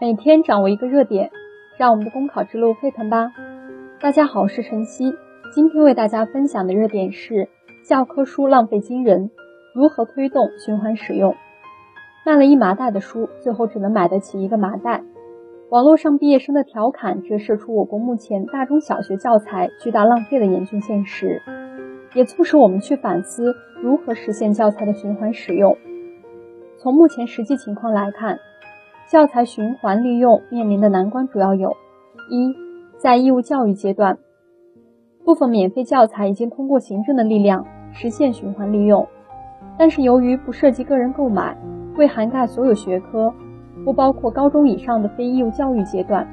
每天掌握一个热点，让我们的公考之路沸腾吧！大家好，我是晨曦，今天为大家分享的热点是教科书浪费惊人，如何推动循环使用？卖了一麻袋的书，最后只能买得起一个麻袋。网络上毕业生的调侃折射出我国目前大中小学教材巨大浪费的严峻现实，也促使我们去反思如何实现教材的循环使用。从目前实际情况来看，教材循环利用面临的难关主要有：一，在义务教育阶段，部分免费教材已经通过行政的力量实现循环利用，但是由于不涉及个人购买，未涵盖所有学科，不包括高中以上的非义务教育阶段，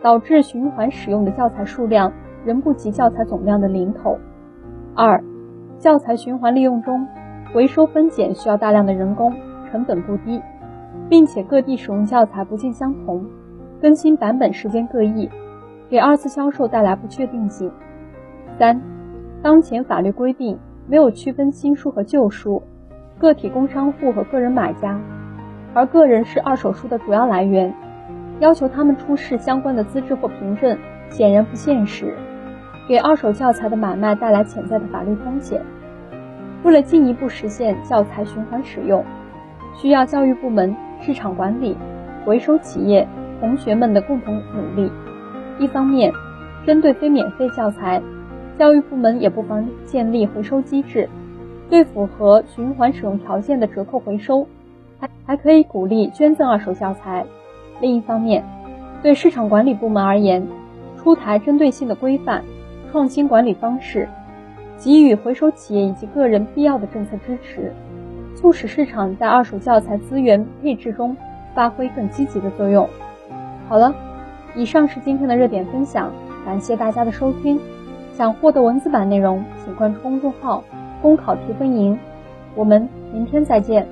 导致循环使用的教材数量仍不及教材总量的零头。二，教材循环利用中，回收分拣需要大量的人工。成本不低，并且各地使用教材不尽相同，更新版本时间各异，给二次销售带来不确定性。三，当前法律规定没有区分新书和旧书，个体工商户和个人买家，而个人是二手书的主要来源，要求他们出示相关的资质或凭证，显然不现实，给二手教材的买卖带来潜在的法律风险。为了进一步实现教材循环使用。需要教育部门、市场管理、回收企业、同学们的共同努力。一方面，针对非免费教材，教育部门也不妨建立回收机制，对符合循环使用条件的折扣回收，还还可以鼓励捐赠二手教材。另一方面，对市场管理部门而言，出台针对性的规范、创新管理方式，给予回收企业以及个人必要的政策支持。促使市场在二手教材资源配置中发挥更积极的作用。好了，以上是今天的热点分享，感谢大家的收听。想获得文字版内容，请关注公众号“公考提分营”。我们明天再见。